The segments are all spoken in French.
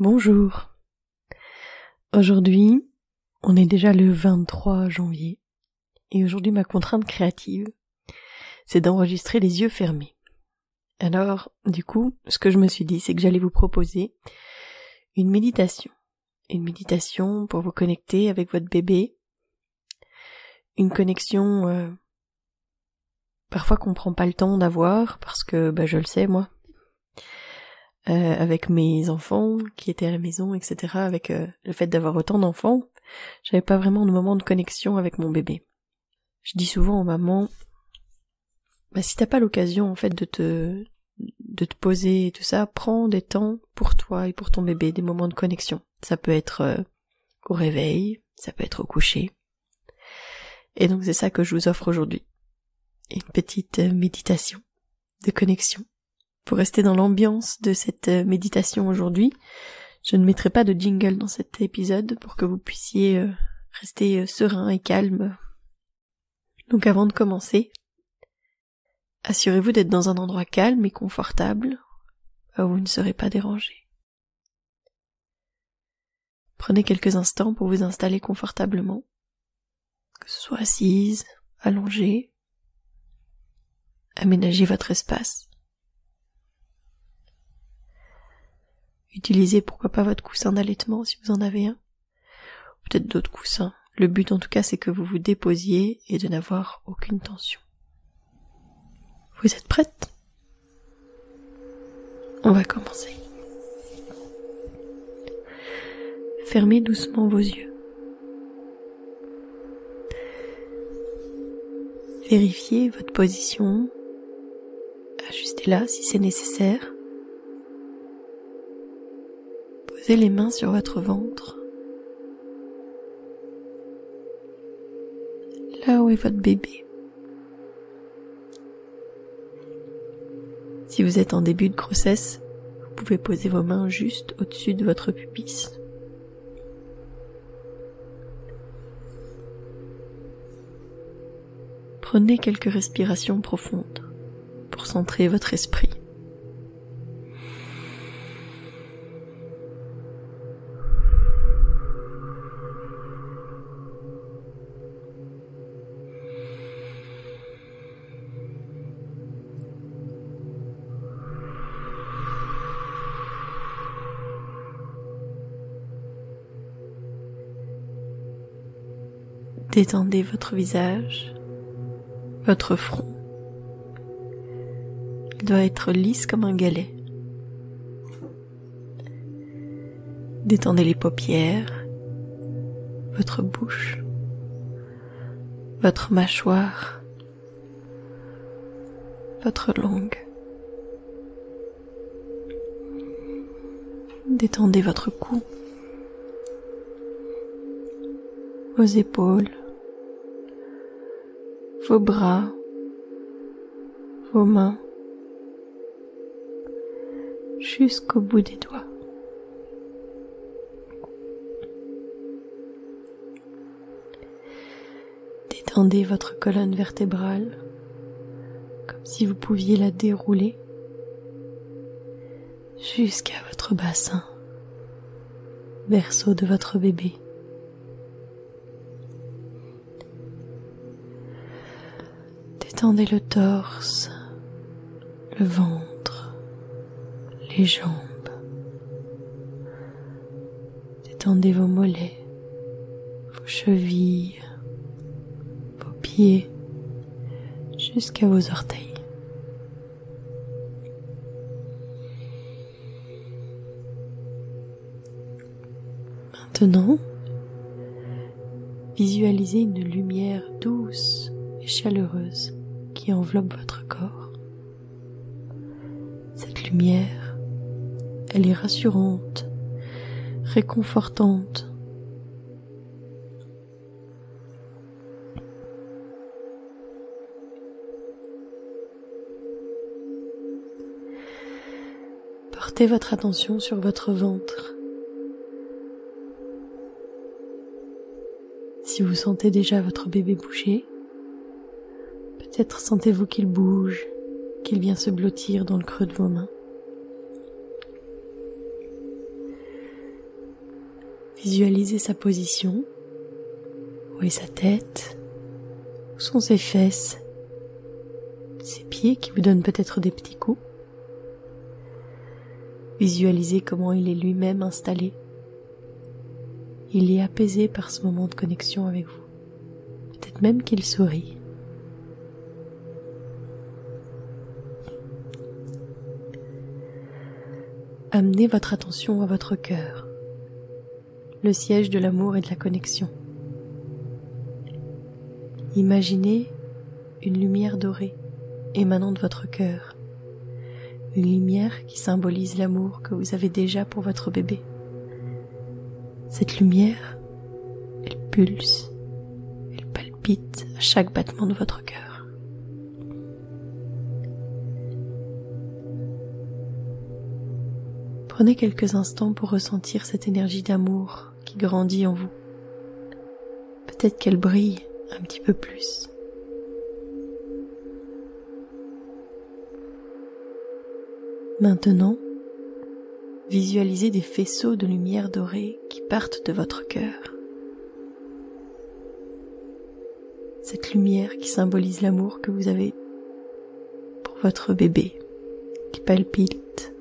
Bonjour. Aujourd'hui, on est déjà le 23 janvier et aujourd'hui ma contrainte créative, c'est d'enregistrer les yeux fermés. Alors, du coup, ce que je me suis dit, c'est que j'allais vous proposer une méditation. Une méditation pour vous connecter avec votre bébé. Une connexion euh, parfois qu'on prend pas le temps d'avoir parce que bah, je le sais moi euh, avec mes enfants qui étaient à la maison, etc. Avec euh, le fait d'avoir autant d'enfants, j'avais pas vraiment de moment de connexion avec mon bébé. Je dis souvent aux mamans, bah si t'as pas l'occasion en fait de te de te poser et tout ça, prends des temps pour toi et pour ton bébé, des moments de connexion. Ça peut être euh, au réveil, ça peut être au coucher. Et donc c'est ça que je vous offre aujourd'hui. Une petite méditation de connexion pour rester dans l'ambiance de cette euh, méditation aujourd'hui, je ne mettrai pas de jingle dans cet épisode pour que vous puissiez euh, rester euh, serein et calme. Donc avant de commencer, assurez-vous d'être dans un endroit calme et confortable où vous ne serez pas dérangé. Prenez quelques instants pour vous installer confortablement, que ce soit assise, allongée. Aménagez votre espace. Utilisez pourquoi pas votre coussin d'allaitement si vous en avez un. Peut-être d'autres coussins. Le but en tout cas c'est que vous vous déposiez et de n'avoir aucune tension. Vous êtes prête? On va commencer. Fermez doucement vos yeux. Vérifiez votre position. Ajustez-la si c'est nécessaire. Posez les mains sur votre ventre. Là où est votre bébé. Si vous êtes en début de grossesse, vous pouvez poser vos mains juste au-dessus de votre pubis. Prenez quelques respirations profondes pour centrer votre esprit. Détendez votre visage, votre front. Il doit être lisse comme un galet. Détendez les paupières, votre bouche, votre mâchoire, votre langue. Détendez votre cou, vos épaules, vos bras, vos mains, jusqu'au bout des doigts. Détendez votre colonne vertébrale comme si vous pouviez la dérouler jusqu'à votre bassin, berceau de votre bébé. Détendez le torse, le ventre, les jambes. Détendez vos mollets, vos chevilles, vos pieds, jusqu'à vos orteils. Maintenant, visualisez une lumière douce et chaleureuse enveloppe votre corps. Cette lumière, elle est rassurante, réconfortante. Portez votre attention sur votre ventre. Si vous sentez déjà votre bébé bouger, Peut-être sentez-vous qu'il bouge, qu'il vient se blottir dans le creux de vos mains. Visualisez sa position. Où est sa tête? Où sont ses fesses? Ses pieds qui vous donnent peut-être des petits coups Visualisez comment il est lui-même installé. Il est apaisé par ce moment de connexion avec vous. Peut-être même qu'il sourit. Amenez votre attention à votre cœur, le siège de l'amour et de la connexion. Imaginez une lumière dorée émanant de votre cœur, une lumière qui symbolise l'amour que vous avez déjà pour votre bébé. Cette lumière, elle pulse, elle palpite à chaque battement de votre cœur. Prenez quelques instants pour ressentir cette énergie d'amour qui grandit en vous. Peut-être qu'elle brille un petit peu plus. Maintenant, visualisez des faisceaux de lumière dorée qui partent de votre cœur. Cette lumière qui symbolise l'amour que vous avez pour votre bébé, qui palpite,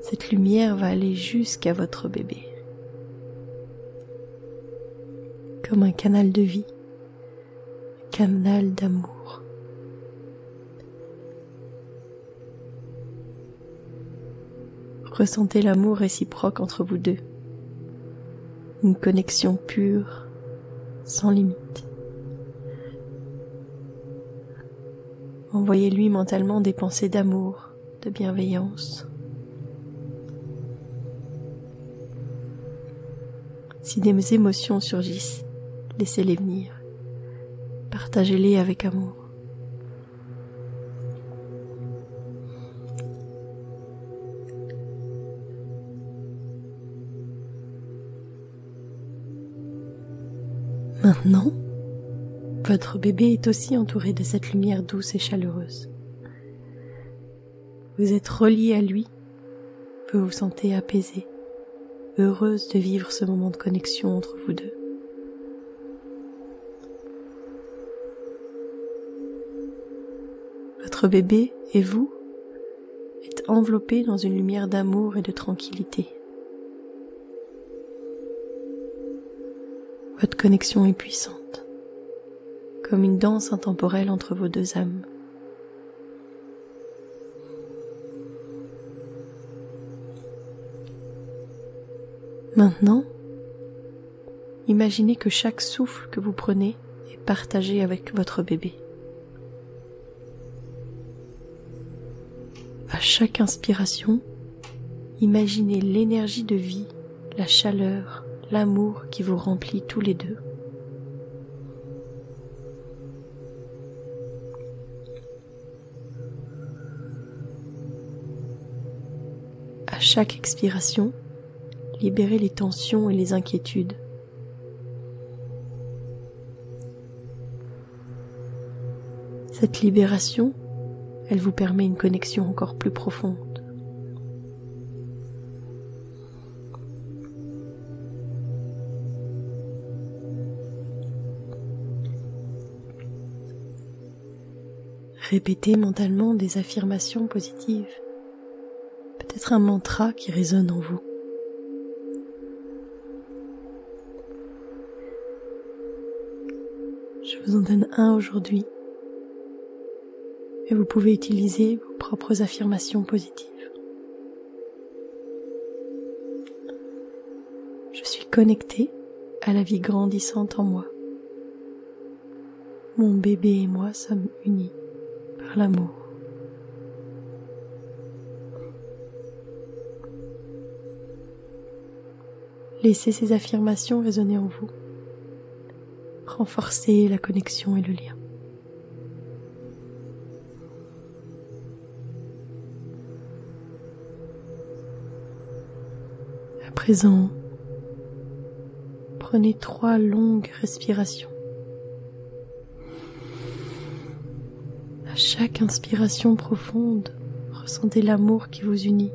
cette lumière va aller jusqu'à votre bébé. Comme un canal de vie, un canal d'amour. Ressentez l'amour réciproque entre vous deux. Une connexion pure, sans limite. Envoyez-lui mentalement des pensées d'amour, de bienveillance. Si des émotions surgissent, laissez-les venir. Partagez-les avec amour. Maintenant, votre bébé est aussi entouré de cette lumière douce et chaleureuse. Vous êtes relié à lui, vous vous sentez apaisé, heureuse de vivre ce moment de connexion entre vous deux. Votre bébé et vous êtes enveloppés dans une lumière d'amour et de tranquillité. Votre connexion est puissante comme une danse intemporelle entre vos deux âmes. Maintenant, imaginez que chaque souffle que vous prenez est partagé avec votre bébé. À chaque inspiration, imaginez l'énergie de vie, la chaleur, l'amour qui vous remplit tous les deux. Chaque expiration, libérez les tensions et les inquiétudes. Cette libération, elle vous permet une connexion encore plus profonde. Répétez mentalement des affirmations positives peut-être un mantra qui résonne en vous. Je vous en donne un aujourd'hui et vous pouvez utiliser vos propres affirmations positives. Je suis connecté à la vie grandissante en moi. Mon bébé et moi sommes unis par l'amour. Laissez ces affirmations résonner en vous. Renforcez la connexion et le lien. À présent, prenez trois longues respirations. À chaque inspiration profonde, ressentez l'amour qui vous unit.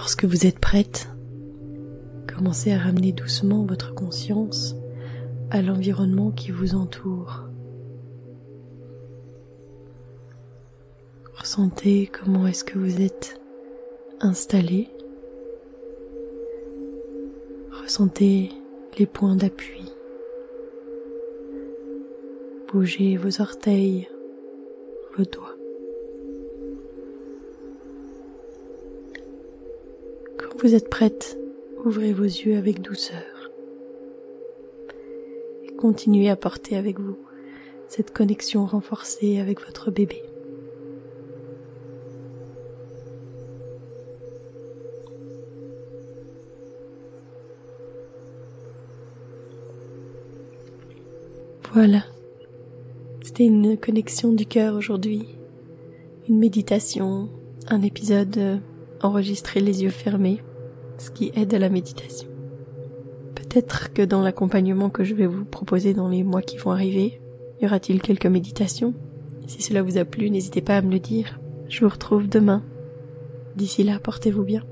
Lorsque vous êtes prête, commencez à ramener doucement votre conscience à l'environnement qui vous entoure. Ressentez comment est-ce que vous êtes installé. Ressentez les points d'appui. Bougez vos orteils, vos doigts. Vous êtes prête, ouvrez vos yeux avec douceur et continuez à porter avec vous cette connexion renforcée avec votre bébé. Voilà. C'était une connexion du cœur aujourd'hui. Une méditation, un épisode euh, enregistré les yeux fermés, ce qui aide à la méditation. Peut-être que dans l'accompagnement que je vais vous proposer dans les mois qui vont arriver, y aura-t-il quelques méditations? Si cela vous a plu, n'hésitez pas à me le dire. Je vous retrouve demain. D'ici là, portez-vous bien.